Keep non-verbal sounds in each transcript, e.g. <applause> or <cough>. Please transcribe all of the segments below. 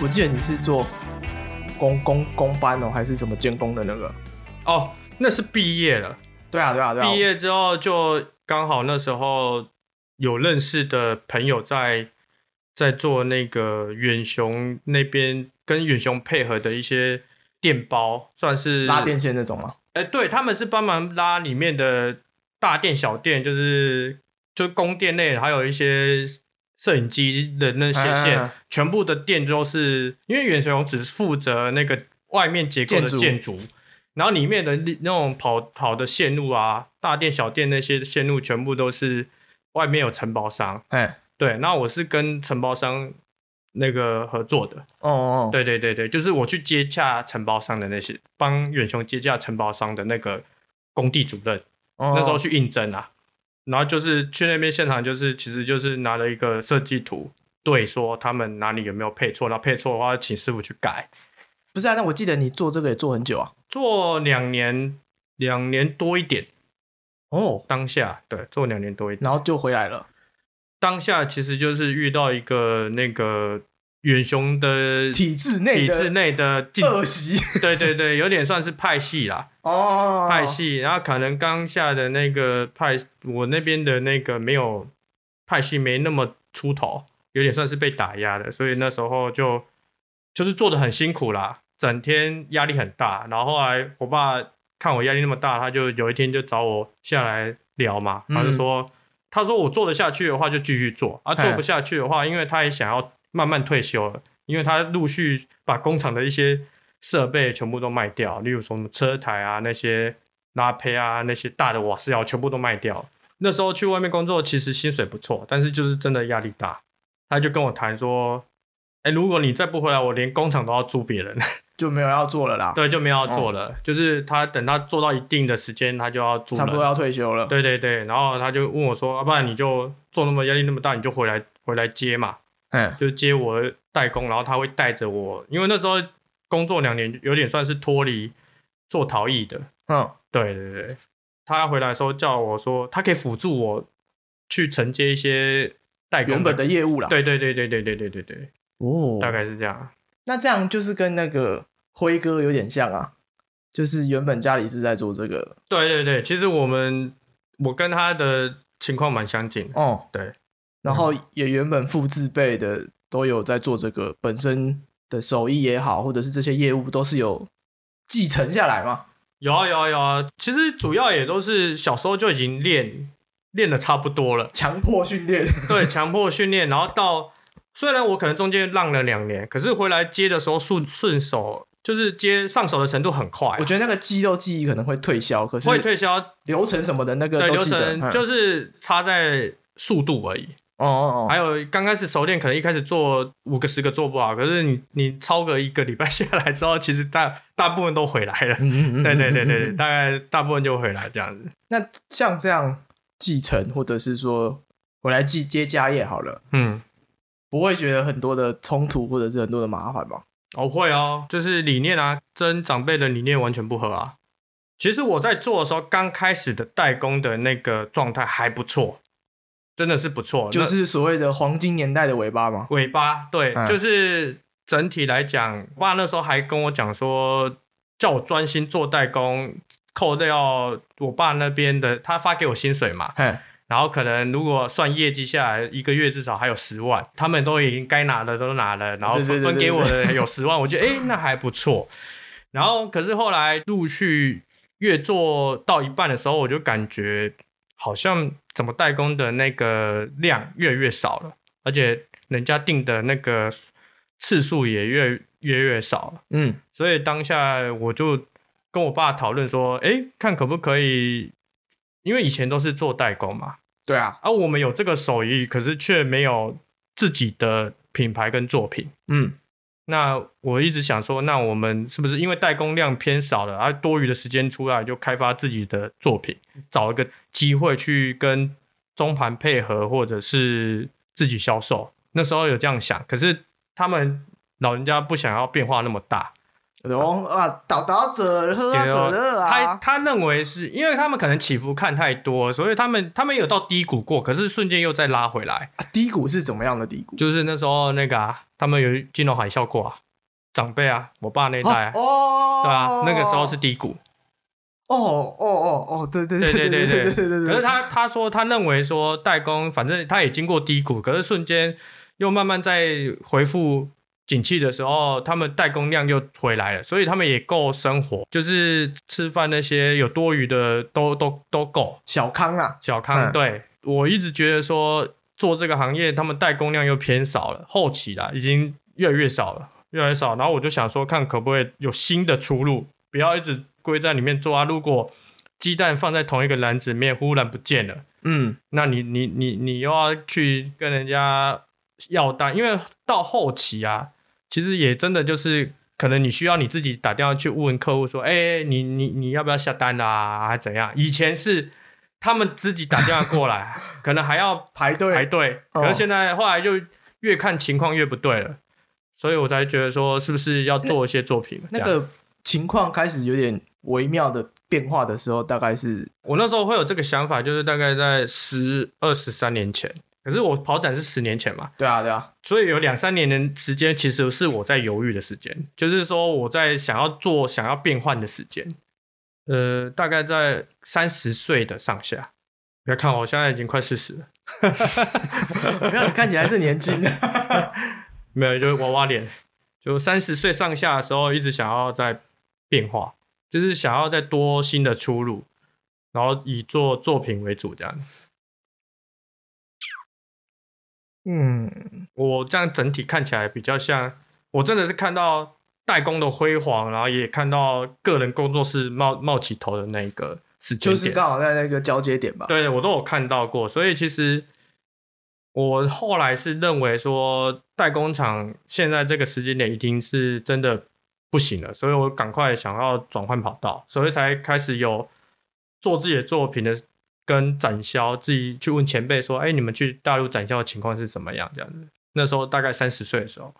我记得你是做工工工班哦，还是什么监工的那个？哦，那是毕业了。对啊，对啊，对啊。毕业之后就刚好那时候有认识的朋友在在做那个远雄那边跟远雄配合的一些电包，算是拉电线那种吗？哎，对，他们是帮忙拉里面的大电小电，就是就供电类，还有一些摄影机的那些线，全部的电都是因为远雄只负责那个外面结构的建筑。然后里面的那种跑跑的线路啊，大电小电那些线路全部都是外面有承包商，哎，对，那我是跟承包商那个合作的，哦哦，对对对对，就是我去接洽承包商的那些，帮远雄接洽承包商的那个工地主任，那时候去应征啊，然后就是去那边现场，就是其实就是拿了一个设计图，对，说他们哪里有没有配错，然后配错的话，请师傅去改。不是啊，那我记得你做这个也做很久啊。做两年，两年多一点哦。当下对，做两年多一点，然后就回来了。当下其实就是遇到一个那个远雄的体制内体制内的恶习，<laughs> 对对对，有点算是派系啦。哦，派系，然后可能刚下的那个派，我那边的那个没有派系没那么出头，有点算是被打压的，所以那时候就就是做的很辛苦啦。整天压力很大，然后后来我爸看我压力那么大，他就有一天就找我下来聊嘛，他就说，他说我做得下去的话就继续做，啊做不下去的话，因为他也想要慢慢退休了，因为他陆续把工厂的一些设备全部都卖掉，例如说什么车台啊那些拉胚啊那些大的瓦斯窑全部都卖掉。那时候去外面工作其实薪水不错，但是就是真的压力大，他就跟我谈说，哎，如果你再不回来，我连工厂都要租别人。<laughs> 就没有要做了啦，对，就没有要做了。就是他等他做到一定的时间，他就要做差不多要退休了。对对对，然后他就问我说：“要不然你就做那么压力那么大，你就回来回来接嘛。”嗯，就接我代工，然后他会带着我，因为那时候工作两年，有点算是脱离做陶艺的。嗯，对对对，他回来的时候叫我说，他可以辅助我去承接一些代工原本的业务啦。对对对对对对对对对，哦，大概是这样。那这样就是跟那个。辉哥有点像啊，就是原本家里是在做这个。对对对，其实我们我跟他的情况蛮相近。哦，对，然后也原本父字辈的都有在做这个，本身的手艺也好，或者是这些业务都是有继承下来嘛？有啊有啊有啊，其实主要也都是小时候就已经练练的差不多了，强迫训练。对，强迫训练，然后到虽然我可能中间浪了两年，可是回来接的时候顺顺手。就是接上手的程度很快，我觉得那个肌肉记忆可能会退销，可是会退销流程什么的那个流程就是差在速度而已。哦哦哦，还有刚开始熟练，可能一开始做五个十个做不好，可是你你超个一个礼拜 <laughs> 下来之后，其实大大部分都回来了。对对对对，大概大部分就回来这样子。那像这样继承或者是说我来继接家业好了，嗯，不会觉得很多的冲突或者是很多的麻烦吗？哦，会哦，就是理念啊，跟长辈的理念完全不合啊。其实我在做的时候，刚开始的代工的那个状态还不错，真的是不错，就是所谓的黄金年代的尾巴嘛？尾巴，对，就是整体来讲，爸那时候还跟我讲说，叫我专心做代工，扣掉我爸那边的，他发给我薪水嘛。然后可能如果算业绩下来，一个月至少还有十万，他们都已经该拿的都拿了，然后分分给我的有十万，我觉得哎那还不错。然后可是后来陆续越做到一半的时候，我就感觉好像怎么代工的那个量越来越少了，而且人家订的那个次数也越越越少了。嗯，所以当下我就跟我爸讨论说，哎，看可不可以，因为以前都是做代工嘛。对啊，而我们有这个手艺，可是却没有自己的品牌跟作品。嗯，那我一直想说，那我们是不是因为代工量偏少了，而多余的时间出来就开发自己的作品，找一个机会去跟中盘配合，或者是自己销售。那时候有这样想，可是他们老人家不想要变化那么大。哦啊，倒倒者喝啊者的他啊，他认为是因为他们可能起伏看太多，所以他们他们有到低谷过，可是瞬间又再拉回来。啊低谷是怎么样的低谷？就是那时候那个啊，他们有金融海啸过啊，长辈啊，我爸那一代啊，哦，对啊，那个时候是低谷。哦哦哦哦，对对对对对对对对对可是他他说他认为说代工，反正他也经过低谷，可是瞬间又慢慢在回复景气的时候，他们代工量又回来了，所以他们也够生活，就是吃饭那些有多余的都都都够。小康啊，小康，嗯对我一直觉得说做这个行业，他们代工量又偏少了，后期啦已经越来越少了，越来越少。然后我就想说，看可不可以有新的出路，不要一直归在里面做啊。如果鸡蛋放在同一个篮子里面，忽然不见了，嗯，那你你你你又要去跟人家要单，因为到后期啊，其实也真的就是。可能你需要你自己打电话去问客户说：“哎、你你你要不要下单啊？还怎样？”以前是他们自己打电话过来，<laughs> 可能还要排队排队，哦可是现在后来就越看情况越不对了，所以我才觉得说是不是要做一些作品？那个情况开始有点微妙的变化的时候，大概是我那时候会有这个想法，就是大概在十二十三年前，可是我跑展是十年前嘛，对啊对啊，所以有两三年的时间其实是我在犹豫的时间，就是说我在想要做、想要变换的时间，呃，大概在三十岁的上下。不要看我，我现在已经快四十了，<laughs> 让你看起来是年轻的，<laughs> 没有，就是娃娃脸。就三十岁上下的时候，一直想要在变化，就是想要再多新的出路，然后以做作品为主这样。嗯，我这样整体看起来比较像，我真的是看到代工的辉煌，然后也看到个人工作室冒冒起头的那一个时间点。就是刚好在那个交接点吧。对我都有看到过，所以其实我后来是认为说，代工厂现在这个时间点已经是真的不行了，所以我赶快想要转换跑道，所以才开始有做自己的作品的跟展销，自己去问前辈说，哎，你们去大陆展销的情况是怎么样？这样子，那时候大概三十岁的时候，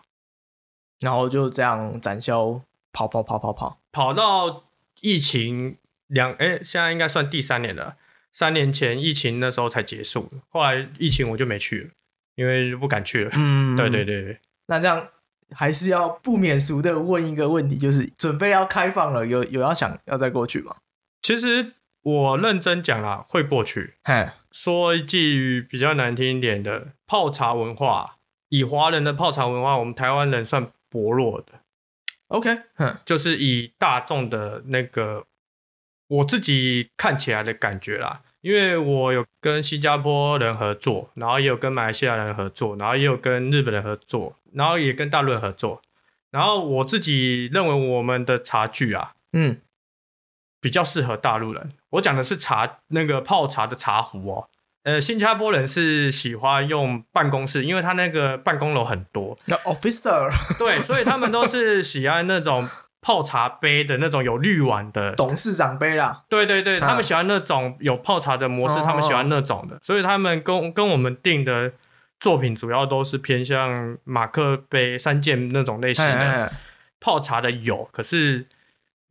然后就这样展销跑跑跑跑跑，跑到疫情两哎，现在应该算第三年了。三年前疫情那时候才结束，后来疫情我就没去了，因为不敢去了。嗯对 <laughs> 对。对对，那这样还是要不免俗的问一个问题，就是准备要开放了，有有要想要再过去吗？其实我认真讲啦，会过去。嘿，说一句比较难听一点的，泡茶文化，以华人的泡茶文化，我们台湾人算薄弱的，OK，哼，就是以大众的那个我自己看起来的感觉啦。因为我有跟新加坡人合作，然后也有跟马来西亚人合作，然后也有跟日本人合作，然后也跟大陆人合作。然后我自己认为我们的茶具啊，嗯，比较适合大陆人。我讲的是茶那个泡茶的茶壶哦。呃，新加坡人是喜欢用办公室，因为他那个办公楼很多，那 officer <laughs> 对，所以他们都是喜欢那种泡茶杯的那种有滤碗的。董事长杯啦，对对对，啊他们喜欢那种有泡茶的模式，哦他们喜欢那种的，所以他们跟跟我们订的作品主要都是偏向马克杯、三件那种类型的。泡茶的有，可是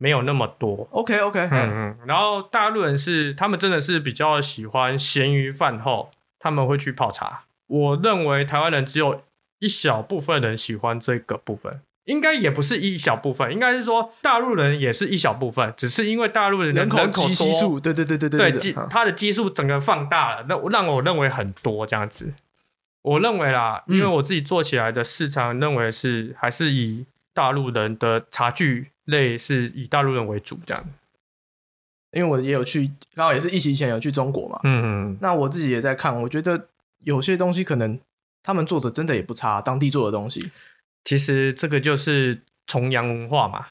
没有那么多。OK OK，嗯嗯，然后大陆人是他们真的是比较喜欢咸鱼饭后，他们会去泡茶。我认为台湾人只有一小部分人喜欢这个部分，应该也不是一小部分，应该是说大陆人也是一小部分，只是因为大陆人的人口基基数，对对对对对基对嗯它的基数整个放大了，那让我认为很多这样子。我认为啦，嗯因为我自己做起来的市场，认为是还是以大陆人的茶具类是以大陆人为主这样。因为我也有去，刚好也是疫情前有去中国嘛，嗯嗯那我自己也在看，我觉得有些东西可能他们做的真的也不差，当地做的东西，其实这个就是崇洋文化嘛。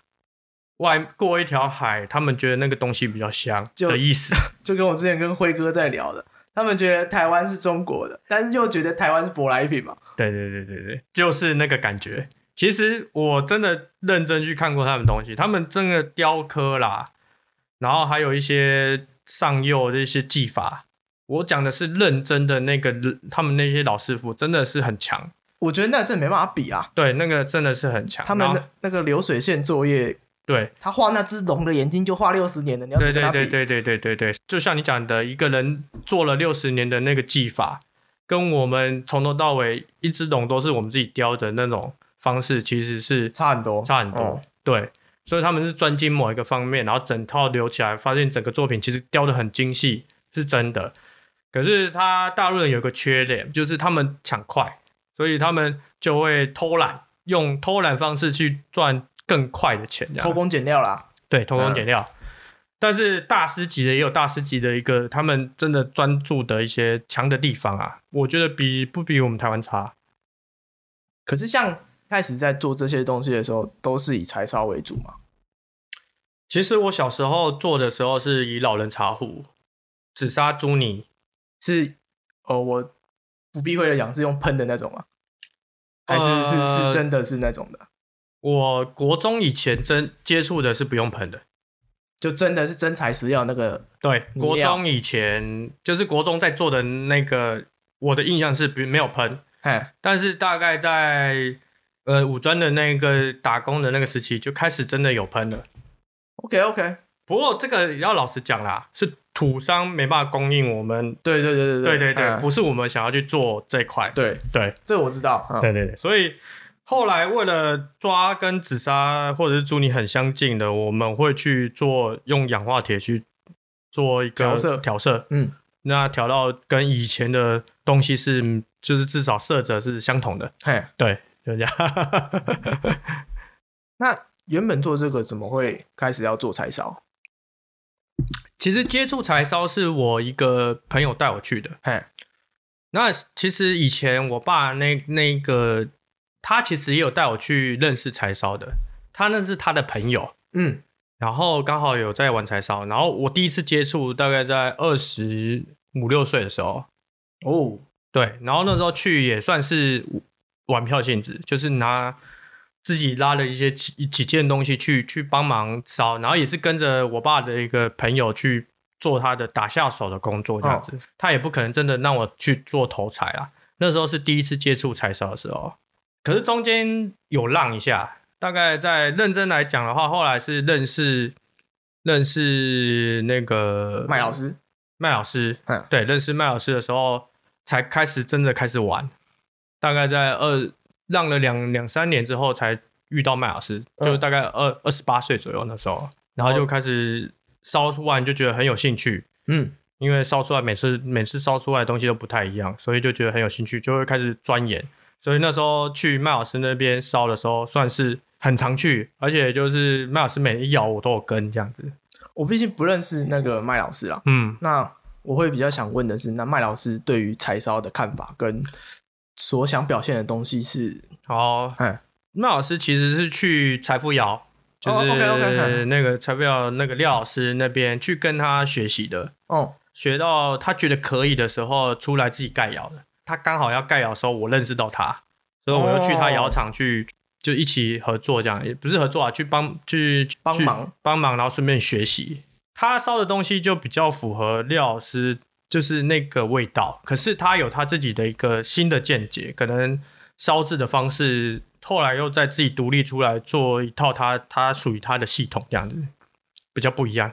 外过一条海，他们觉得那个东西比较香就的意思。<laughs> 就跟我之前跟辉哥在聊的，他们觉得台湾是中国的，但是又觉得台湾是舶来品嘛，对对对对对，就是那个感觉。其实我真的认真去看过他们东西，他们真的雕刻啦，然后还有一些上釉的一些技法，我讲的是认真的那个，他们那些老师傅真的是很强。我觉得那真没办法比啊。对，那个真的是很强。他们那那个流水线作业，对他画那只龙的眼睛就画六十年的，你要对对对对对对对对，就像你讲的，一个人做了六十年的那个技法，跟我们从头到尾一只龙都是我们自己雕的那种方式，其实是差很多，差很多。对，所以他们是专精某一个方面，然后整套留起来，发现整个作品其实雕的很精细，是真的。可是他大陆人有个缺点，就是他们抢快。所以他们就会偷懒，用偷懒方式去赚更快的钱，偷工减料啦。对，偷工减料。但是大师级的也有大师级的一个，他们真的专注的一些强的地方啊，我觉得比不比我们台湾差。可是像开始在做这些东西的时候，都是以柴烧为主嘛。其实我小时候做的时候是以老人茶壶、紫砂朱泥，是哦我。不避讳的讲，是用喷的那种吗？还是是是真的是那种的？我国中以前真接触的是不用喷的，就真的是真材实料那个。对，国中以前就是国中在做的那个，我的印象是没没有喷。哎，但是大概在呃五专的那个打工的那个时期，就开始真的有喷了。OK OK。不过这个要老实讲啦，是土商没办法供应我们。对对对对对对对，不是我们想要去做这块。对对，这我知道。对对对，所以后来为了抓跟紫砂或者是朱泥很相近的，我们会去做用氧化铁去做一个调色调色。嗯，那调到跟以前的东西是，就是至少色泽是相同的。嘿，对，就这样。<laughs> 那原本做这个怎么会开始要做柴烧？其实接触柴烧是我一个朋友带我去的。嘿，那其实以前我爸那那个他其实也有带我去认识柴烧的，他那是他的朋友。嗯，然后刚好有在玩柴烧，然后我第一次接触大概在二十五六岁的时候。哦，对，然后那时候去也算是玩票性质，就是拿。自己拉了一些几几件东西去去帮忙烧，然后也是跟着我爸的一个朋友去做他的打下手的工作这样子。他也不可能真的让我去做头彩啊。那时候是第一次接触柴烧的时候，可是中间有浪一下。大概在认真来讲的话，后来是认识认识那个麦老师，麦老师，对，认识麦老师的时候才开始真的开始玩。大概在二。让了两两三年之后才遇到麦老师，就大概二二十八岁左右那时候，然后就开始烧完就觉得很有兴趣，嗯，因为烧出来每次每次烧出来的东西都不太一样，所以就觉得很有兴趣，就会开始钻研。所以那时候去麦老师那边烧的时候，算是很常去，而且就是麦老师每一窑我都有跟这样子。我毕竟不认识那个麦老师啊，嗯，那我会比较想问的是，那麦老师对于柴烧的看法跟。所想表现的东西是哦，麦老师其实是去财富窑，就是那个财富窑那个廖老师那边去跟他学习的哦，学到他觉得可以的时候，出来自己盖窑的。他刚好要盖窑的时候，我认识到他，所以我又去他窑厂去，就一起合作，这样也不是合作啊，去帮去帮忙帮忙，然后顺便学习。他烧的东西就比较符合廖老师。就是那个味道，可是他有他自己的一个新的见解，可能烧制的方式，后来又在自己独立出来做一套他他属于他的系统，这样子比较不一样。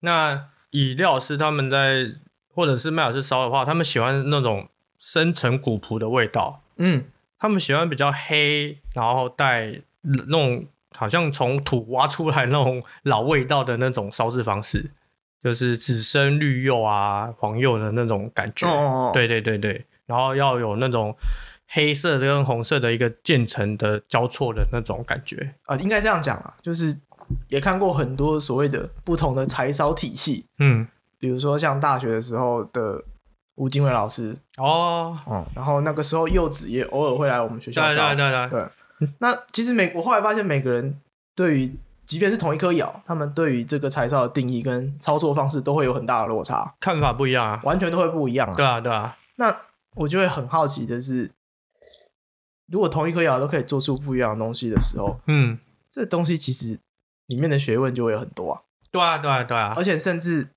那以廖老师他们在，或者是麦老师烧的话，他们喜欢那种深沉古朴的味道，嗯，他们喜欢比较黑，然后带那种好像从土挖出来那种老味道的那种烧制方式。就是紫深绿釉啊，黄釉的那种感觉，对对对对，然后要有那种黑色跟红色的一个渐层的交错的那种感觉。啊，应该这样讲啊，就是也看过很多所谓的不同的柴烧体系，嗯，比如说像大学的时候的吴金伟老师哦，嗯，然后那个时候柚子也偶尔会来我们学校烧，对对对。对，那其实每我后来发现每个人对于。即便是同一颗药，他们对于这个柴烧的定义跟操作方式都会有很大的落差，看法不一样啊，完全都会不一样啊。对啊，对啊。那我就会很好奇的是，如果同一颗药都可以做出不一样的东西的时候，嗯，这东西其实里面的学问就会有很多啊。对啊，对啊，对啊。而且甚至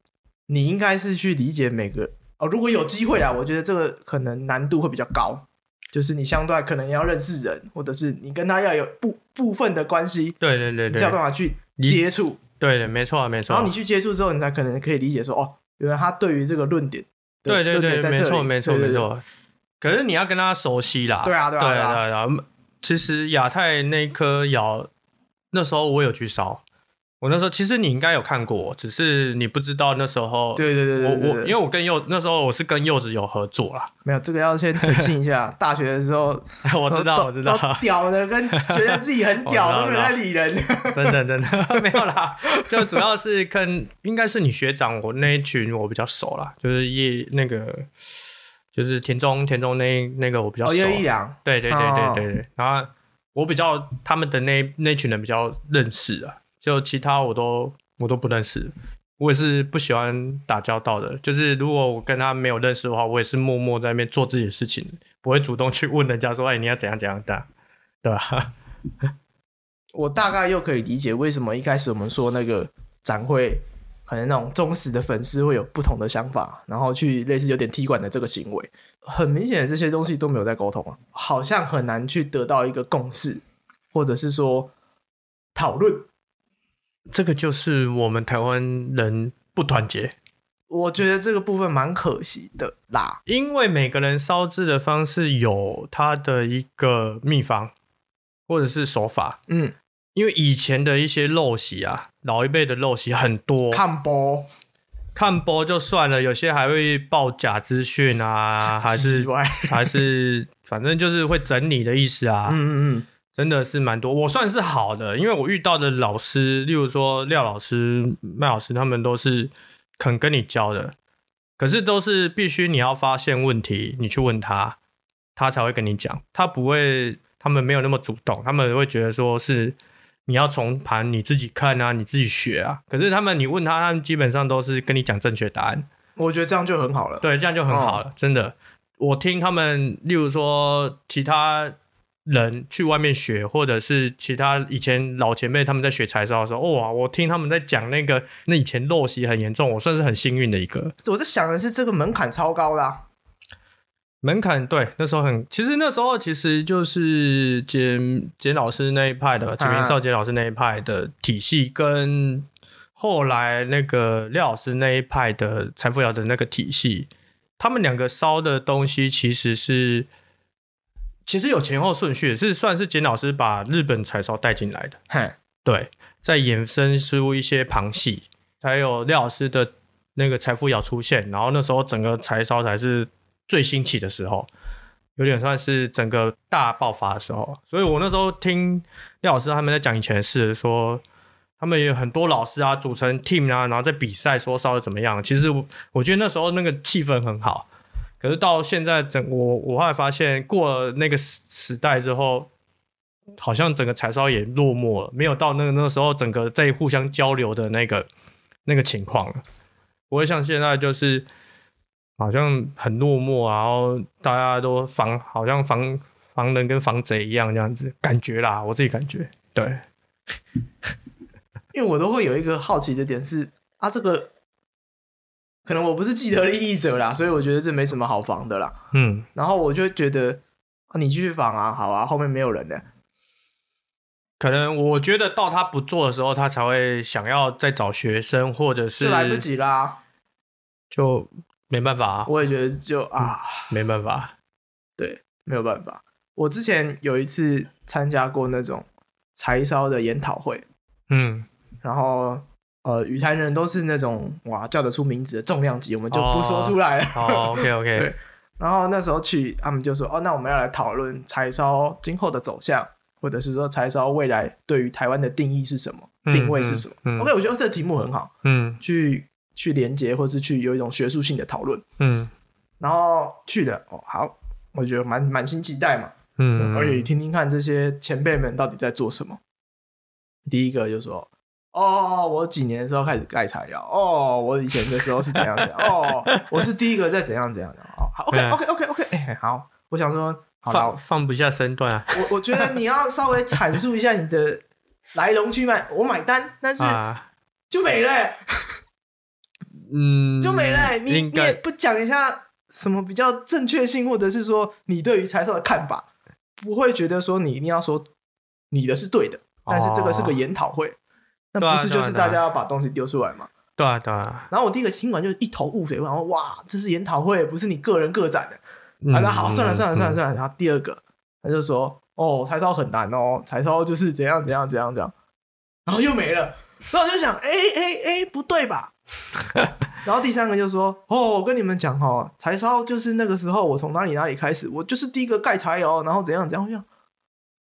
你应该是去理解每个哦。如果有机会啊，我觉得这个可能难度会比较高，就是你相对可能要认识人，或者是你跟他要有部部分的关系，对对对对，才有办法去接触。对对，没错没错。然后你去接触之后，你才可能可以理解说，哦，原来他对于这个论点，对对对，没错没错没错。可是你要跟他熟悉啦，对啊对啊对啊。其实亚太那颗窑，那时候我有去烧。我那时候其实你应该有看过，只是你不知道那时候。对对对，我我因为我跟柚那时候我是跟柚子有合作啦。没有这个要先澄清一下，<laughs> 大学的时候我知道我知道，屌的跟 <laughs> 觉得自己很屌都没在理人。<laughs> 真的真的没有啦，就主要是跟应该是你学长我那一群我比较熟啦，就是叶那个就是田中田中那那个我比较熟。叶一良。对对对对对对，然后我比较他们的那那群人比较认识啊。就其他我都我都不认识，我也是不喜欢打交道的。就是如果我跟他没有认识的话，我也是默默在那边做自己的事情，不会主动去问人家说：“哎，你要怎样怎样的，对吧？” <laughs> 我大概又可以理解为什么一开始我们说那个展会，可能那种忠实的粉丝会有不同的想法，然后去类似有点踢馆的这个行为。很明显的，这些东西都没有在沟通啊，好像很难去得到一个共识，或者是说讨论。这个就是我们台湾人不团结，我觉得这个部分蛮可惜的啦。因为每个人烧制的方式有他的一个秘方，或者是手法。嗯，因为以前的一些陋习啊，老一辈的陋习很多，看播看播就算了，有些还会报假资讯啊，还是 <laughs> 还是反正就是会整理的意思啊。嗯嗯嗯。真的是蛮多，我算是好的，因为我遇到的老师，例如说廖老师、麦老师，他们都是肯跟你教的。可是都是必须你要发现问题，你去问他，他才会跟你讲。他不会，他们没有那么主动，他们会觉得说是你要从盘你自己看啊，你自己学啊。可是他们你问他，他们基本上都是跟你讲正确答案。我觉得这样就很好了，对，这样就很好了，真的。我听他们，例如说其他。人去外面学，或者是其他以前老前辈他们在学柴烧的时候，哇！我听他们在讲那个，那以前陋习很严重，我算是很幸运的一个。我在想的是，这个门槛超高的。门槛对，那时候很，其实那时候其实就是简简老师那一派的，简明少杰老师那一派的体系，跟后来那个廖老师那一派的财富窑的那个体系，他们两个烧的东西其实是。其实有前后顺序，是算是简老师把日本柴烧带进来的。嘿，对，在衍生出一些旁系，还有廖老师的那个财富窑出现，然后那时候整个柴烧才是最兴起的时候，有点算是整个大爆发的时候。所以我那时候听廖老师他们在讲以前的事，说他们有很多老师啊组成 team 啊，然后在比赛说烧的怎么样。其实我我觉得那时候那个气氛很好。可是到现在，整我我后来发现，过了那个时时代之后，好像整个柴烧也落寞了，没有到那个那个时候整个在互相交流的那个那个情况了。不会像现在就是好像很落寞，然后大家都防，好像防防人跟防贼一样这样子感觉啦，我自己感觉对。<laughs> 因为我都会有一个好奇的点是啊，这个。可能我不是既得利益者啦，所以我觉得这没什么好防的啦。嗯，然后我就觉得你继续防啊，好啊，后面没有人的。可能我觉得到他不做的时候，他才会想要再找学生，或者是来不及啦，就没办法。我也觉得就啊，没办法，对，没有办法。我之前有一次参加过那种柴烧的研讨会，嗯，然后。呃，雨台人都是那种哇叫得出名字的重量级，我们就不说出来了。哦，OK OK。<laughs> 对，然后那时候去，他们就说：“哦，那我们要来讨论柴烧今后的走向，或者是说柴烧未来对于台湾的定义是什么，定位是什么。”OK，我觉得这个题目很好，嗯，去去连接，或是去有一种学术性的讨论，嗯，然后去的哦，好，我觉得满满心期待嘛，嗯，而且听听看这些前辈们到底在做什么。第一个就说。哦，我几年的时候开始盖柴窑。哦，我以前的时候是怎样怎样。哦，我是第一个在怎样怎样的。哦，好，OK，OK，OK，OK。哎，好，我想说，放放不下身段啊。我我觉得你要稍微阐述一下你的来龙去脉，我买单。但是就没了。嗯，就没了。<laughs> 你你也不讲一下什么比较正确性，或者是说你对于柴烧的看法，不会觉得说你一定要说你的是对的，但是这个是个研讨会，那不是就是大家要把东西丢出来嘛？对啊，对啊。然后我第一个听完就一头雾水，然后哇，这是研讨会，不是你个人个展的。啊，那好，算了算了算了算了。然后第二个，他就说：“哦，柴烧很难哦，柴烧就是怎样怎样怎样怎样。”然后又没了。然后我就想：“哎哎哎，不对吧？” <laughs> 然后第三个就说：“哦，我跟你们讲哦，柴烧就是那个时候我从哪里哪里开始，我就是第一个盖柴窑，然后怎样怎样。”我想，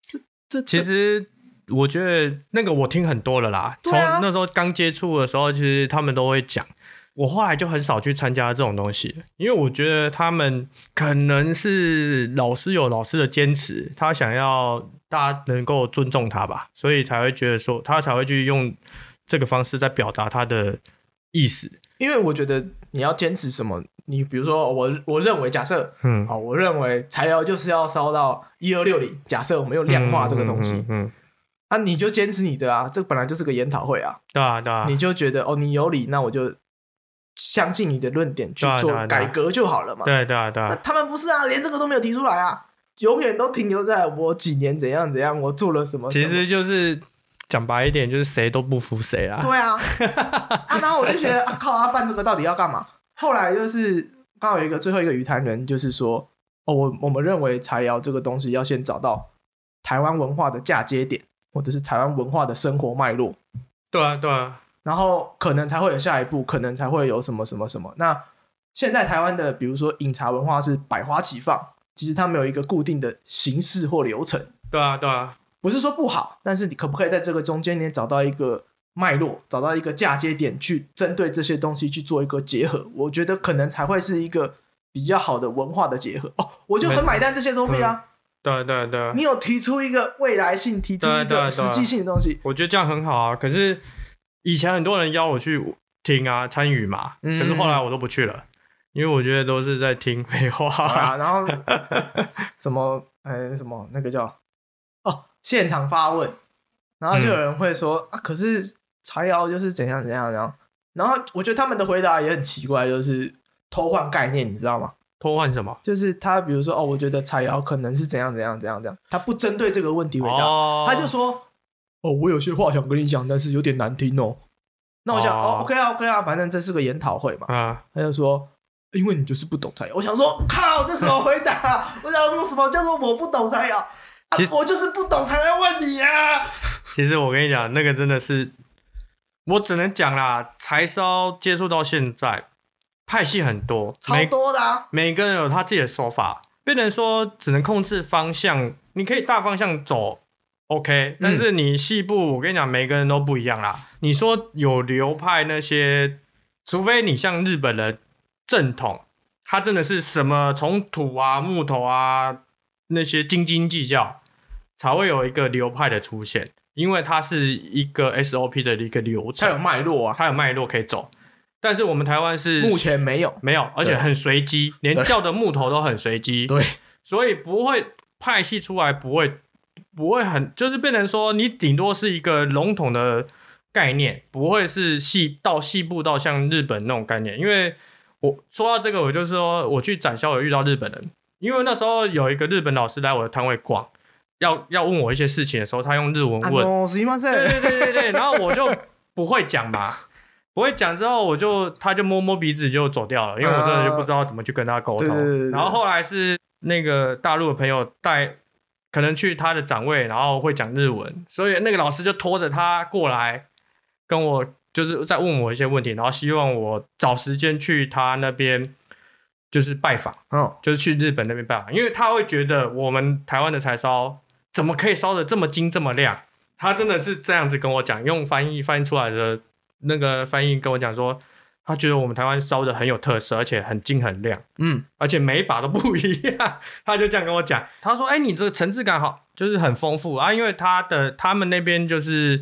这这其实。我觉得那个我听很多了啦，从那时候刚接触的时候，其实他们都会讲。我后来就很少去参加这种东西，因为我觉得他们可能是老师有老师的坚持，他想要大家能够尊重他吧，所以才会觉得说他才会去用这个方式在表达他的意思。因为我觉得你要坚持什么，你比如说我我认为假设，嗯，好，我认为柴窑就是要烧到一二六零，假设我们用量化这个东西，嗯。啊，你就坚持你的啊，这本来就是个研讨会啊，对啊，对啊，你就觉得哦，你有理，那我就相信你的论点去做改革就好了嘛，对对啊，对啊，他们不是啊，连这个都没有提出来啊，永远都停留在我几年怎样怎样，我做了什么，其实就是讲白一点，就是谁都不服谁啊，对啊，<laughs> 啊，然后我就觉得啊，靠，他办这个到底要干嘛？后来就是刚好有一个最后一个鱼坛人，就是说，哦，我我们认为柴窑这个东西要先找到台湾文化的嫁接点。或者是台湾文化的生活脉络，对啊，对啊，然后可能才会有下一步，可能才会有什么什么什么。那现在台湾的，比如说饮茶文化是百花齐放，其实它没有一个固定的形式或流程。对啊，对啊，不是说不好，但是你可不可以在这个中间你找到一个脉络，找到一个嫁接点，去针对这些东西去做一个结合？我觉得可能才会是一个比较好的文化的结合。哦，我就很买单这些东西啊。对对对，你有提出一个未来性、提出一个实际性的东西，我觉得这样很好啊。可是以前很多人邀我去听啊、参与嘛，可是后来我都不去了，因为我觉得都是在听废话。然后 <laughs> 什么哎什么那个叫哦现场发问，然后就有人会说啊，可是柴窑就是怎样怎样怎样。然后我觉得他们的回答也很奇怪，就是偷换概念，你知道吗？偷换什么？就是他，比如说哦，我觉得柴窑可能是怎样怎样怎样怎样，他不针对这个问题回答，他就说哦，我有些话想跟你讲，但是有点难听哦。那我想哦，OK 啊，OK 啊，反正这是个研讨会嘛。啊，他就说，因为你就是不懂柴窑。我想说，靠，这什么回答？我想说什么叫做我不懂柴窑？我就是不懂才来问你啊。其实我跟你讲，那个真的是，我只能讲啦，柴烧接触到现在。派系很多，超多的，每个人有他自己的说法，变成说只能控制方向，你可以大方向走，OK，但是你细部，我跟你讲，每个人都不一样啦。你说有流派那些，除非你像日本人正统，他真的是什么从土啊、木头啊那些斤斤计较，才会有一个流派的出现，因为它是一个 SOP 的一个流程，它有脉络啊，它有脉络可以走。但是我们台湾是目前没有没有，而且很随机，连叫的木头都很随机。对，所以不会派系出来，不会不会很，就是变成说你顶多是一个笼统的概念，不会是细到细部到像日本那种概念。因为我说到这个，我就是说我去展销有遇到日本人，因为那时候有一个日本老师来我的摊位逛，要要问我一些事情的时候，他用日文问，对对对对对，<laughs> 然后我就不会讲嘛。不会讲之后，我就他就摸摸鼻子就走掉了，因为我真的就不知道怎么去跟他沟通。然后后来是那个大陆的朋友带，可能去他的展位，然后会讲日文，所以那个老师就拖着他过来跟我，就是在问我一些问题，然后希望我找时间去他那边就是拜访，嗯，就是去日本那边拜访，因为他会觉得我们台湾的柴烧怎么可以烧的这么金这么亮？他真的是这样子跟我讲，用翻译翻译出来的。那个翻译跟我讲说，他觉得我们台湾烧的很有特色，而且很金很亮，嗯，而且每一把都不一样。<laughs> 他就这样跟我讲，他说：“哎，你这个层次感好，就是很丰富啊。因为他的他们那边就是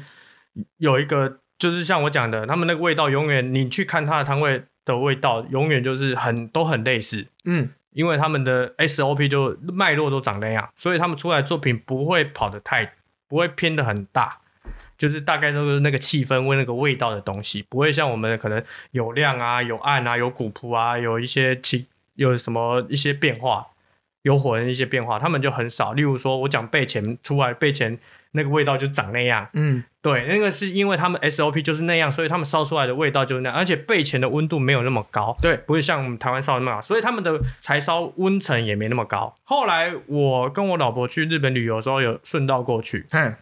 有一个，就是像我讲的，他们那个味道永远，你去看他的摊位的味道，永远就是很都很类似，嗯，因为他们的 SOP 就脉络都长那样，所以他们出来作品不会跑得太，不会偏的很大。”就是大概都是那个气氛、味、那个味道的东西，不会像我们可能有亮啊、有暗啊、有古朴啊、有一些其有什么一些变化、有火的一些变化，他们就很少。例如说，我讲备前出来备前。那个味道就长那样，嗯，对，那个是因为他们 SOP 就是那样，所以他们烧出来的味道就是那样，而且备前的温度没有那么高，对，不会像我们台湾烧的那么高，所以他们的柴烧温层也没那么高。后来我跟我老婆去日本旅游的时候，有顺道过去，嗯，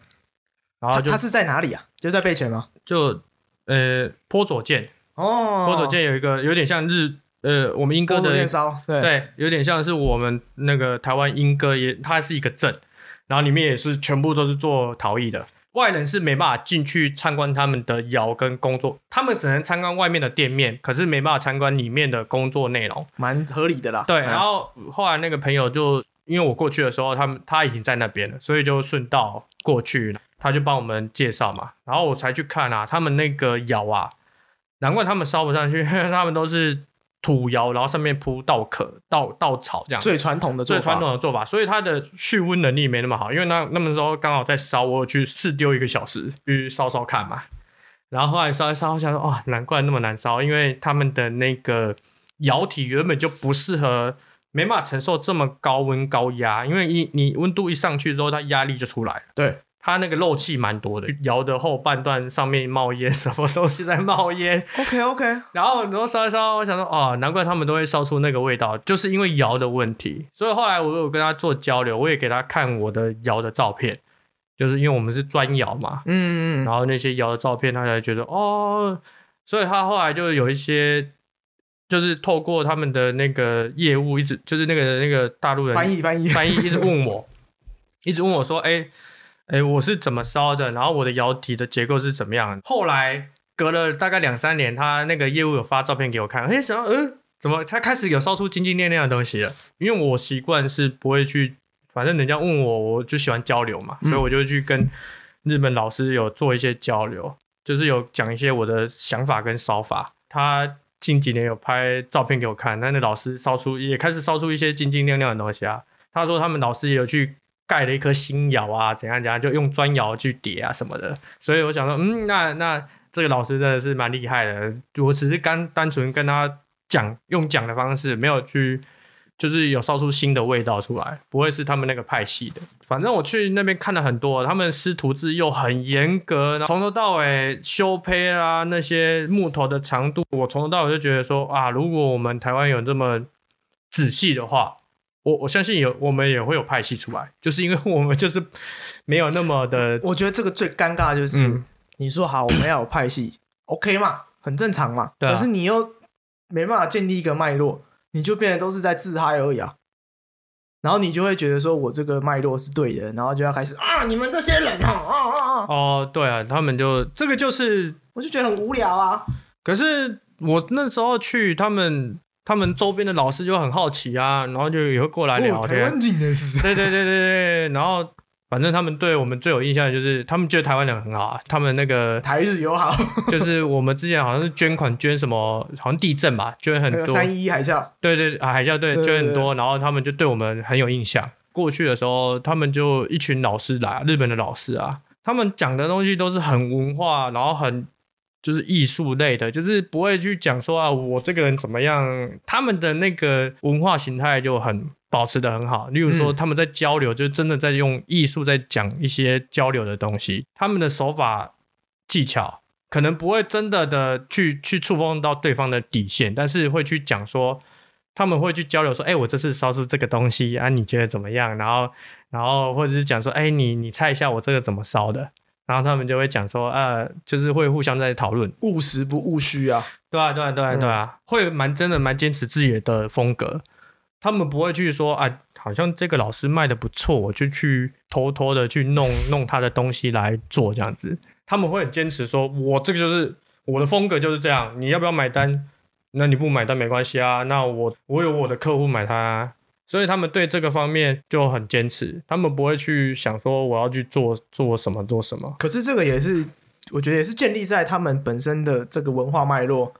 然后他是在哪里啊？就在备前吗？就呃坡佐见哦，坡佐见有一个有点像日呃我们英歌的烧，对，有点像是我们那个台湾英歌也，它是一个镇。然后里面也是全部都是做陶艺的，外人是没办法进去参观他们的窑跟工作，他们只能参观外面的店面，可是没办法参观里面的工作内容，蛮合理的啦。对，然后后来那个朋友就因为我过去的时候，他们他已经在那边了，所以就顺道过去，他就帮我们介绍嘛，然后我才去看啊，他们那个窑啊，难怪他们烧不上去，因为他们都是。土窑，然后上面铺稻壳、稻稻草，这样最传统的最传统的做法，所以它的蓄温能力没那么好。因为那那么时候刚好在烧，我去试丢一个小时去烧烧看嘛。然后后来烧一烧，想说哇，难怪那么难烧，因为他们的那个窑体原本就不适合，没办法承受这么高温高压。因为一你温度一上去之后，它压力就出来了。对。它那个漏气蛮多的，窑的后半段上面冒烟，什么东西在冒烟？OK OK。然后然后烧一烧，我想说哦，难怪他们都会烧出那个味道，就是因为窑的问题。所以后来我有跟他做交流，我也给他看我的窑的照片，就是因为我们是砖窑嘛，嗯嗯。然后那些窑的照片，他才觉得哦，所以他后来就有一些，就是透过他们的那个业务，一直就是那个那个大陆人翻译翻译 <laughs> 翻译，一直问我，一直问我说，哎。哎，我是怎么烧的？然后我的窑体的结构是怎么样？后来隔了大概两三年，他那个业务有发照片给我看，哎，想嗯，怎么他开始有烧出金金亮亮的东西了？因为我习惯是不会去，反正人家问我，我就喜欢交流嘛，所以我就去跟日本老师有做一些交流，就是有讲一些我的想法跟烧法。他近几年有拍照片给我看，那那老师烧出也开始烧出一些晶晶亮亮的东西啊。他说他们老师也有去。盖了一颗新窑啊，怎样怎样，就用砖窑去叠啊什么的。<laughs> 所以我想说，嗯，那那这个老师真的是蛮厉害的。我只是刚单纯跟他讲，用讲的方式，没有去就是有烧出新的味道出来，不会是他们那个派系的。反正我去那边看了很多，他们师徒制又很严格，从头到尾修胚啊那些木头的长度，我从头到尾就觉得说啊，如果我们台湾有这么仔细的话。我我相信有，我们也会有派系出来，就是因为我们就是没有那么的。我觉得这个最尴尬就是，你说好我们要有派系，OK 嘛，很正常嘛。可是你又没办法建立一个脉络，你就变得都是在自嗨而已啊。然后你就会觉得说我这个脉络是对的，然后就要开始啊，你们这些人啊啊啊！哦，对啊，他们就这个就是，我就觉得很无聊啊。可是我那时候去他们。他们周边的老师就很好奇啊，然后就也会过来聊天。对对对对对，然后反正他们对我们最有印象的就是，他们觉得台湾人很好啊。他们那个台日友好，<laughs> <laughs> 就是我们之前好像是捐款捐什么，好像地震吧，捐很多。三一海啸。对对啊，海啸对捐很多，然后他们就对我们很有印象。过去的时候，他们就一群老师来，日本的老师啊，他们讲的东西都是很文化，然后很。就是艺术类的，就是不会去讲说啊，我这个人怎么样？他们的那个文化形态就很保持的很好。例如说，他们在交流，就真的在用艺术在讲一些交流的东西。他们的手法技巧可能不会真的的去去触碰到对方的底线，但是会去讲说，他们会去交流说，哎，我这次烧出这个东西啊，你觉得怎么样？然后，然后或者是讲说，哎，你你猜一下我这个怎么烧的？然后他们就会讲说，呃，就是会互相在讨论，务实不务虚啊，对啊，对啊，对啊，对啊，会蛮真的蛮坚持自己的风格。他们不会去说，啊，好像这个老师卖的不错，我就去偷偷的去弄弄他的东西来做这样子。他们会很坚持说，我这个就是我的风格就是这样，你要不要买单？那你不买单没关系啊，那我我有我的客户买它。所以他们对这个方面就很坚持，他们不会去想说我要去做做什么做什么。可是这个也是，我觉得也是建立在他们本身的这个文化脉络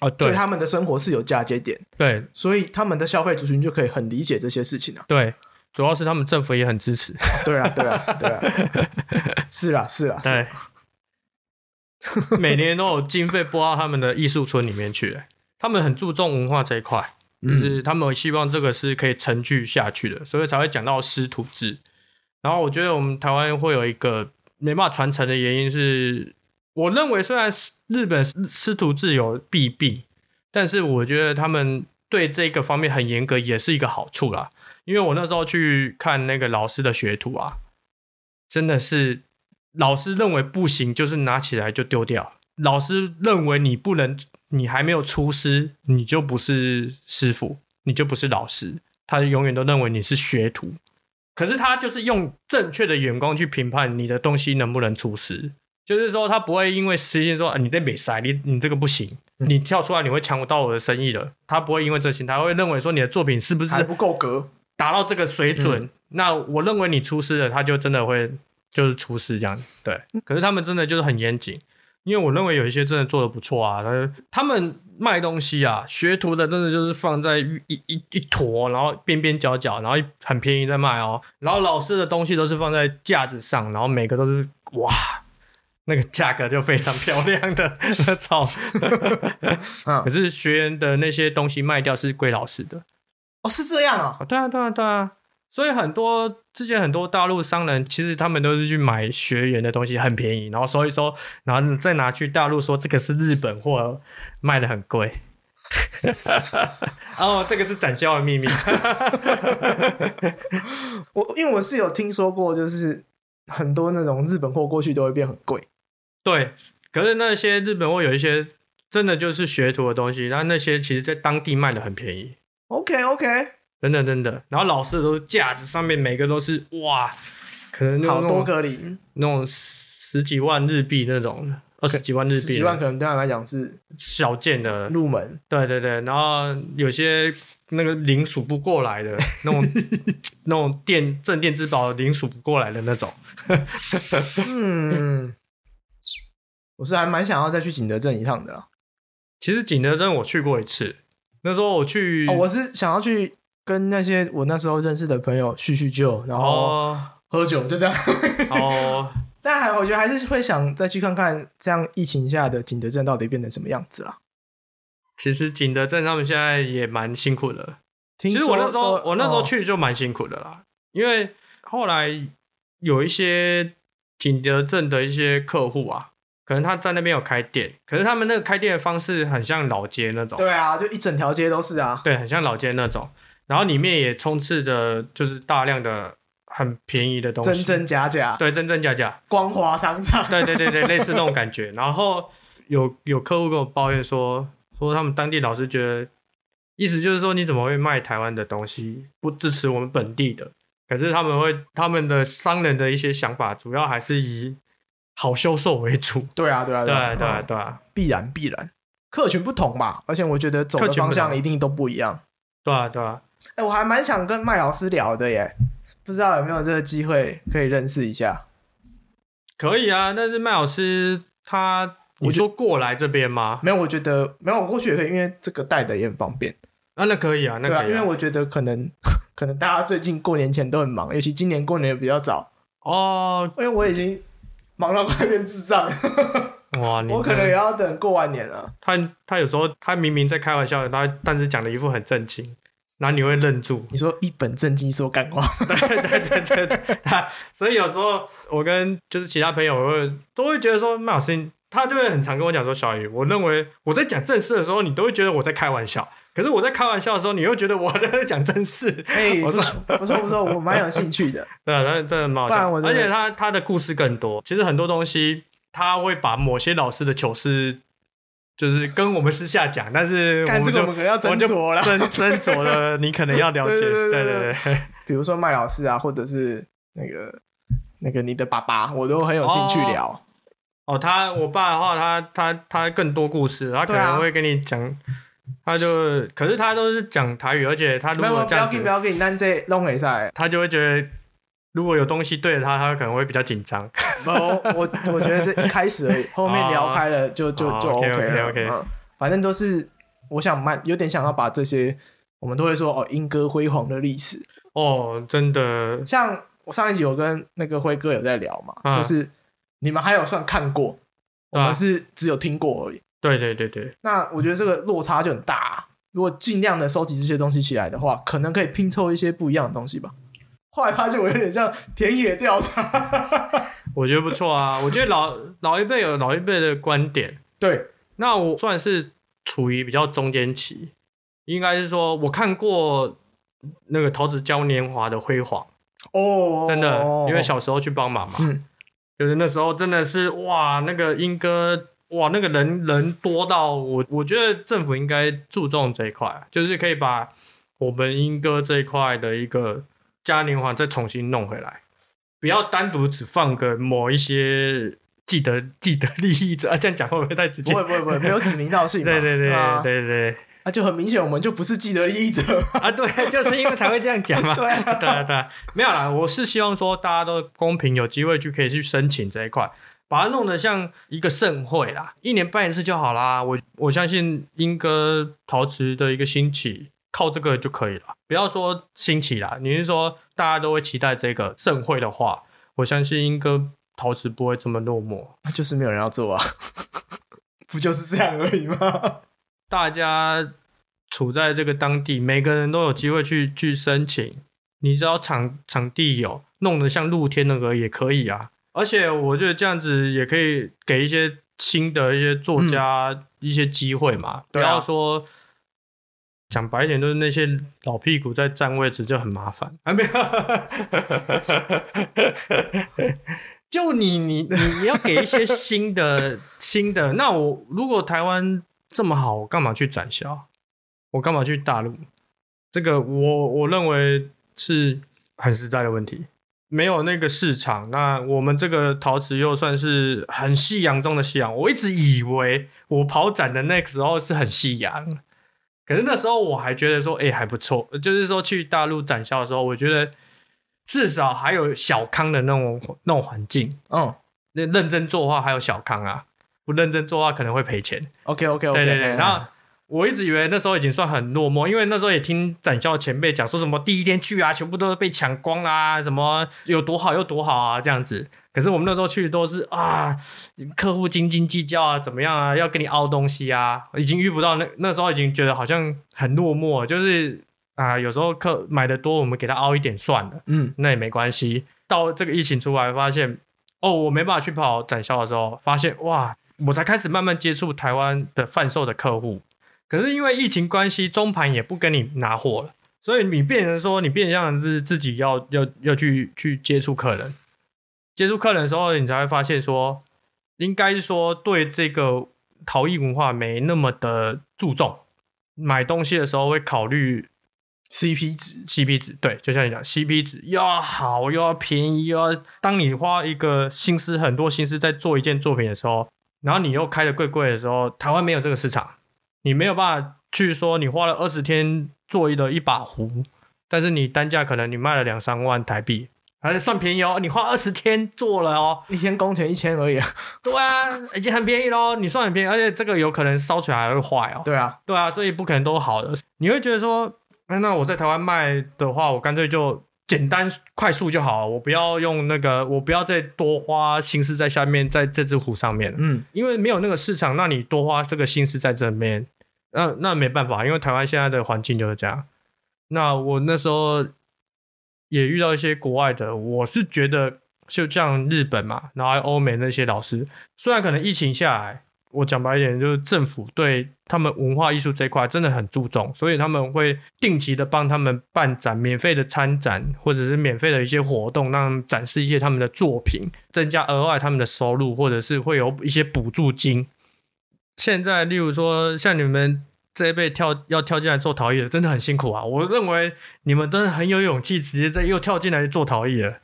啊，对他们的生活是有嫁接点。对，所以他们的消费族群就可以很理解这些事情啊。对，主要是他们政府也很支持。对啊，对啊，对啊，<laughs> 是啊，是啊，对。每年都有经费拨到他们的艺术村里面去，他们很注重文化这一块，就是他们希望这个是可以承续下去的，所以才会讲到师徒制。然后我觉得我们台湾会有一个没办法传承的原因是，我认为虽然日本师徒制有弊病，但是我觉得他们对这个方面很严格，也是一个好处啦。因为我那时候去看那个老师的学徒啊，真的是。老师认为不行，就是拿起来就丢掉。老师认为你不能，你还没有出师，你就不是师傅，你就不是老师。他永远都认为你是学徒。可是他就是用正确的眼光去评判你的东西能不能出师，就是说他不会因为私心说你在美赛，你你这个不行，你跳出来你会抢不到我的生意了。他不会因为这心，他会认为说你的作品是不是还不够格，达到这个水准？那我认为你出师了，他就真的会。就是出师这样，对。可是他们真的就是很严谨，因为我认为有一些真的做的不错啊。他他们卖东西啊，学徒的真的就是放在一一一坨，然后边边角角，然后很便宜在卖哦。然后老师的东西都是放在架子上，然后每个都是哇，那个价格就非常漂亮的，操。<laughs> 可是学员的那些东西卖掉是归老师的。哦，是这样啊？对啊，对啊，对啊。所以很多之前很多大陆商人，其实他们都是去买学员的东西，很便宜，然后收一收，然后再拿去大陆说这个是日本货，卖的很贵。<laughs> 哦，这个是展销的秘密。<laughs> 我因为我是有听说过，就是很多那种日本货过去都会变很贵。对，可是那些日本货有一些真的就是学徒的东西，那那些其实在当地卖的很便宜。OK OK。真的真的，然后老师都是架子上面每个都是哇，可能好多格林那种十几万日币那种，二十几万日币，十几万可能对他来讲是小件的入门。对对对，然后有些那个零数 <laughs> 不过来的那种那种电镇店之宝零数不过来的那种。嗯，我是还蛮想要再去景德镇一趟的。其实景德镇我去过一次，那时候我去，我是想要去。跟那些我那时候认识的朋友叙叙旧，然后喝酒，就这样。哦，<laughs> 但还我觉得还是会想再去看看，这样疫情下的景德镇到底变成什么样子了。其实景德镇他们现在也蛮辛苦的。其实我那时候我那时候去就蛮辛苦的啦，因为后来有一些景德镇的一些客户啊，可能他在那边有开店，可是他们那个开店的方式很像老街那种。对啊，就一整条街都是啊。对，很像老街那种。然后里面也充斥着就是大量的很便宜的东西，真真假假，对，真真假假，光华商场，对对对对，类似那种感觉。然后有有客户跟我抱怨说，说他们当地老师觉得，意思就是说你怎么会卖台湾的东西，不支持我们本地的？可是他们会他们的商人的一些想法，主要还是以好销售为主。对啊，对啊，对啊，对啊，对啊，必然必然，客群不同嘛，而且我觉得走的方向一定都不一样。对啊，对啊。哎，我还蛮想跟麦老师聊的耶，不知道有没有这个机会可以认识一下？可以啊，但是麦老师他，你说过来这边吗？没有，我觉得没有，我过去也可以，因为这个带的也很方便。啊，那可以啊，那可以。因为我觉得可能 <laughs> 可能大家最近过年前都很忙，尤其今年过年比较早哦，因为我已经忙到快变智障。哇，<laughs> 我可能也要等过完年了。他他有时候他明明在开玩笑，他但是讲的一副很正经。然后你会愣住，你说一本正经说干话，对对对对对，<laughs> 所以有时候我跟就是其他朋友会都会觉得说麦老师，他就会很常跟我讲说小雨，我认为我在讲正事的时候，你都会觉得我在开玩笑，可是我在开玩笑的时候，你又觉得我在讲正事。哎，<laughs> 不错不错不错，我蛮有兴趣的。<laughs> 对，那真的蛮好笑，而且他他的故事更多，其实很多东西他会把某些老师的糗事。就是跟我们私下讲，但是我们就可能要斟酌了，斟斟酌了，你可能要了解，<laughs> 对对对。比如说麦老师啊，或者是那个那个你的爸爸，我都很有兴趣聊。哦，他我爸的话，他他他更多故事，他可能会跟你讲，他就可是他都是讲台语，而且他如果这样子，不要给你单这弄一下，他就会觉得。如果有东西对着他，他可能会比较紧张。我我我觉得是一开始而已，<laughs> 后面聊开了就就就 OK 了。OK，反正都是我想慢，有点想要把这些我们都会说哦，英歌辉煌的历史哦，真的。像我上一集我跟那个辉哥有在聊嘛，就是你们还有算看过，我们是只有听过而已。对对对对。那我觉得这个落差就很大。如果尽量的收集这些东西起来的话，可能可以拼凑一些不一样的东西吧。后来发现我有点像田野调查，<laughs> 我觉得不错啊。我觉得老老一辈有老一辈的观点，对。那我算是处于比较中间期。应该是说，我看过那个桃子娇年华的辉煌哦，真的，因为小时候去帮忙嘛，就是那时候真的是哇，那个英哥哇，那个人人多到我，我觉得政府应该注重这一块，就是可以把我们英歌这一块的一个嘉年华再重新弄回来，不要单独只放个某一些既得既得利益者啊，这样讲会不会太直接？不会不会不会，没有指名道姓，<laughs> 对对对对对。那就很明显，我们就不是既得利益者啊！对，就是因为才会这样讲嘛。<laughs> 对对对，没有啦，我是希望说大家都公平，有机会就可以去申请这一块，把它弄得像一个盛会啦，一年办一次就好啦。我我相信英歌陶瓷的一个兴起，靠这个就可以了。不要说兴起啦，你是说大家都会期待这个盛会的话，我相信英歌陶瓷不会这么落寞。那就是没有人要做啊，<laughs> 不就是这样而已吗？大家处在这个当地，每个人都有机会去去申请。你知道场场地有弄得像露天那个也可以啊。而且我觉得这样子也可以给一些新的一些作家一些机会嘛。不要说讲白一点，就是那些老屁股在占位置就很麻烦。啊，没有，<laughs> 就你你你你要给一些新的新的。那我如果台湾。这么好，我干嘛去展销？我干嘛去大陆？这个我我认为是很实在的问题。没有那个市场，那我们这个陶瓷又算是很夕阳中的夕阳。我一直以为我跑展的那个时候是很夕阳，可是那时候我还觉得说，哎，还不错。就是说去大陆展销的时候，我觉得至少还有小康的那种那种环境。嗯，那认真做画还有小康啊。不认真做的话可能会赔钱。OK OK OK。对对对。然后我一直以为那时候已经算很落寞，因为那时候也听展校前辈讲说什么第一天去啊，全部都是被抢光啦，什么有多好又多好啊这样子。可是我们那时候去都是啊，客户斤斤计较啊，怎么样啊，要跟你凹东西啊，已经遇不到那那时候已经觉得好像很落寞，就是啊，有时候客买的多，我们给他凹一点算了，嗯，那也没关系。到这个疫情出来，发现哦，我没办法去跑展销的时候，发现哇。我才开始慢慢接触台湾的贩售的客户，可是因为疫情关系，中盘也不跟你拿货了，所以你变成说，你变相是自己要要要去去接触客人，接触客人的时候，你才会发现说，应该是说对这个陶艺文化没那么的注重，买东西的时候会考虑 CP 值，CP 值对，就像你讲 CP 值又要好又要便宜，又要当你花一个心思很多心思在做一件作品的时候。然后你又开的贵贵的时候，台湾没有这个市场，你没有办法去说你花了二十天做的一把壶，但是你单价可能你卖了两三万台币，还是算便宜哦。你花二十天做了哦，一天工钱一千而已。<laughs> 对啊，已经很便宜喽，你算很便宜，而且这个有可能烧起来还会坏哦。对啊，对啊，所以不可能都好的。你会觉得说，哎那我在台湾卖的话，我干脆就。简单快速就好，我不要用那个，我不要再多花心思在下面，在这只壶上面嗯，因为没有那个市场，那你多花这个心思在这边，那那没办法，因为台湾现在的环境就是这样。那我那时候也遇到一些国外的，我是觉得就像日本嘛，然后欧美那些老师，虽然可能疫情下来。我讲白一点，就是政府对他们文化艺术这一块真的很注重，所以他们会定期的帮他们办展、免费的参展，或者是免费的一些活动，让展示一些他们的作品，增加额外他们的收入，或者是会有一些补助金。现在，例如说像你们这一辈跳要跳进来做陶艺的，真的很辛苦啊！我认为你们真的很有勇气，直接在又跳进来做陶艺了，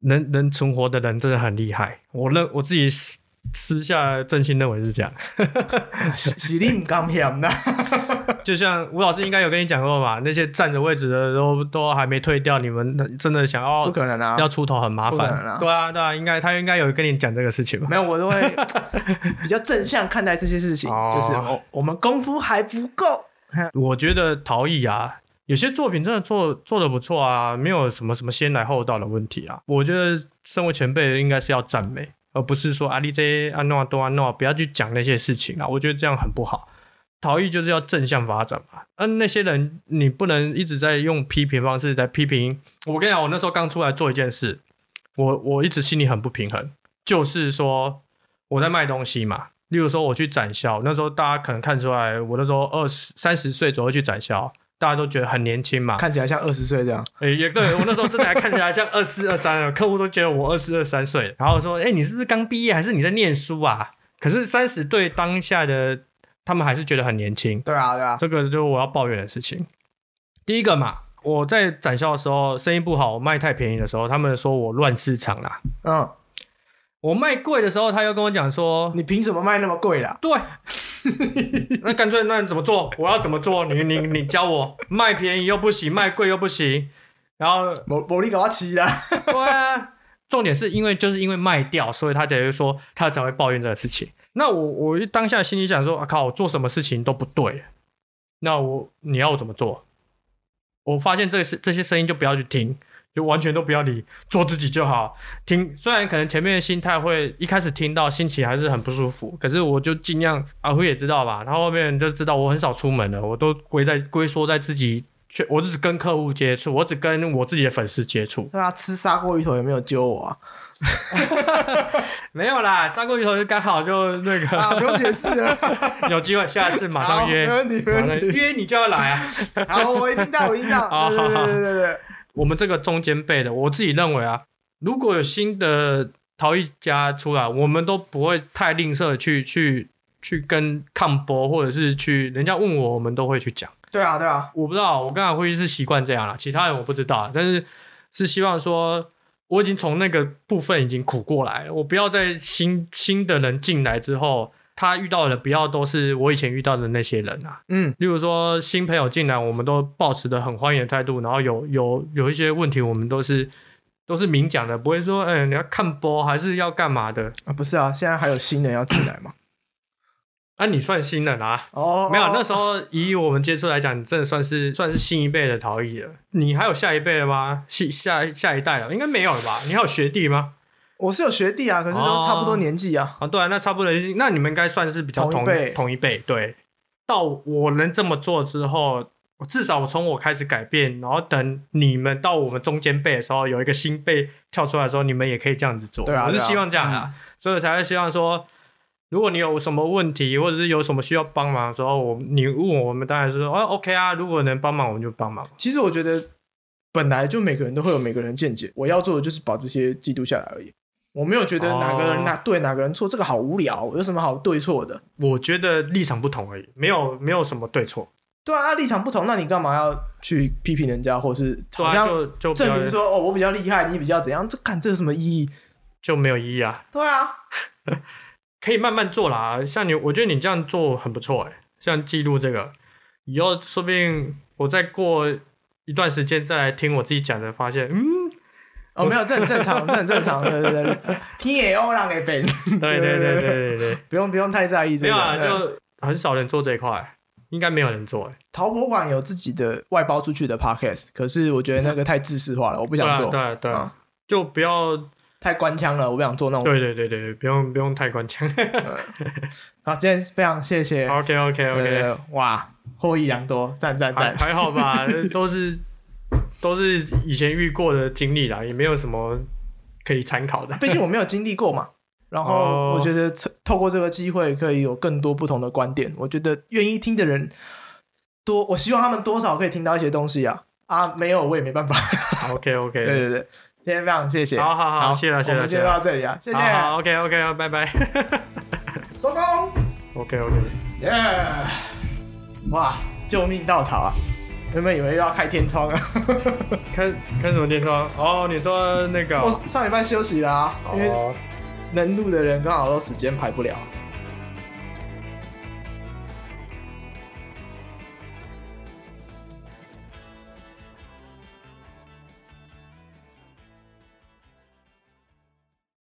能能存活的人真的很厉害。我认我自己是。私下真心认为是这样，<laughs> 是你唔甘险的。<laughs> 就像吴老师应该有跟你讲过吧，那些站着位置的都都还没退掉，你们真的想要不可能啊，要出头很麻烦。对啊，对啊，应该他应该有跟你讲这个事情吧？没有，我都会 <laughs> 比较正向看待这些事情，就是我我们功夫还不够。我觉得陶艺啊，有些作品真的做做的不错啊，没有什么什么先来后到的问题啊。我觉得身为前辈，应该是要赞美，而不是说阿里这安诺多安诺，不要去讲那些事情啊。我觉得这样很不好。陶艺就是要正向发展嘛。嗯，那些人你不能一直在用批评方式在批评。我跟你讲，我那时候刚出来做一件事，我我一直心里很不平衡，就是说我在卖东西嘛。例如说我去展销，那时候大家可能看出来，我那时候二十三十岁左右去展销，大家都觉得很年轻嘛，看起来像二十岁这样。哎，也对我那时候真的还看起来像二四二三，<laughs> 客户都觉得我二四二三岁，然后说，哎，你是不是刚毕业，还是你在念书啊？可是三十对当下的他们还是觉得很年轻。对啊，对啊，这个就是我要抱怨的事情。第一个嘛，我在展销的时候生意不好，卖太便宜的时候，他们说我乱市场啦。嗯。我卖贵的时候，他又跟我讲说：“你凭什么卖那么贵啦？”对，<laughs> 那干脆那你怎么做？我要怎么做？你你你教我，卖便宜又不行，卖贵又不行，然后我我你搞我气啦。对啊，重点是因为就是因为卖掉，所以他才会说他才会抱怨这个事情。那我我当下心里想说：“啊靠，我做什么事情都不对。”那我你要我怎么做？我发现这是这些声音就不要去听。就完全都不要理，做自己就好。听，虽然可能前面的心态会一开始听到心情还是很不舒服，可是我就尽量。阿辉也知道吧，他后后面就知道我很少出门了，我都归在龟缩在自己，我只跟客户接触，我只跟我自己的粉丝接触。对啊，吃砂锅鱼头有没有揪我啊？<laughs> 没有啦，砂锅鱼头就刚好就那个啊，不用解释了。<laughs> 有机会下次马上约，没问题，没问题，约你就要来啊。好，我一定到，我一定到。对对对对对。我们这个中间辈的，我自己认为啊，如果有新的陶艺家出来，我们都不会太吝啬去去去跟抗波，或者是去人家问我，我们都会去讲。对啊，对啊，我不知道，我刚才会是习惯这样了，其他人我不知道，但是是希望说，我已经从那个部分已经苦过来了，我不要在新新的人进来之后。他遇到的不要都是我以前遇到的那些人啊，嗯，例如说新朋友进来，我们都保持的很欢迎的态度，然后有有有一些问题，我们都是都是明讲的，不会说，哎，你要看播还是要干嘛的啊？不是啊，现在还有新人要进来吗？<coughs> 啊，你算新人啊？哦，没有，那时候以我们接触来讲，你真的算是算是新一辈的陶艺了。你还有下一辈了吗？下下下一代了？应该没有了吧？你还有学弟吗？我是有学弟啊，可是都差不多年纪啊。啊，对啊，那差不多年纪，那你们应该算是比较同一辈。同一辈，对。到我能这么做之后，至少我从我开始改变，然后等你们到我们中间辈的时候，有一个新辈跳出来的时候，你们也可以这样子做。对啊，我是希望这样啊，所以才会希望说，如果你有什么问题，或者是有什么需要帮忙的时候，我你问我，我们当然是说，哦，OK 啊，如果能帮忙，我们就帮忙。其实我觉得，本来就每个人都会有每个人见解，我要做的就是把这些记录下来而已。我没有觉得哪个人哪对哪个人错，这个好无聊，有什么好对错的？我觉得立场不同而已，没有没有什么对错。对啊，立场不同，那你干嘛要去批评人家，或是好像就就证明说哦，我比较厉害，你比较怎样？这看这有什么意义？就没有意义啊。对啊，<laughs> 可以慢慢做啦。像你，我觉得你这样做很不错哎。像记录这个，以后说不定我再过一段时间再来听我自己讲的，发现嗯。哦，没有，这很正常，这很正常，对对对，T A O 让给本，对对对对对对，<laughs> 不用不用太在意这个，没有啊，就很少人做这一块，应该没有人做哎。淘博馆有自己的外包出去的 Podcast，可是我觉得那个太制式化了，我不想做，对对，就不要太官腔了，我不想做那种，对对对对，不用不用太官腔。<laughs> 好，今天非常谢谢，OK OK OK，哇，获益良多，赞赞赞，还好吧，<laughs> 都是。都是以前遇过的经历啦，也没有什么可以参考的。毕竟我没有经历过嘛。<laughs> 然后我觉得透过这个机会，可以有更多不同的观点。我觉得愿意听的人多，我希望他们多少可以听到一些东西啊。啊，没有我也没办法。<laughs> OK OK，<laughs> 对对对，今天非常谢谢。好好好，谢了谢了，我们今天到这里啊，谢谢。好 OK OK，拜拜。收工。OK OK，耶！哇，救命稻草啊！原本以为又要开天窗啊，<laughs> 开开什么天窗？哦，你说那个？我上礼拜休息啦，因为能录的人刚好都时间排不了。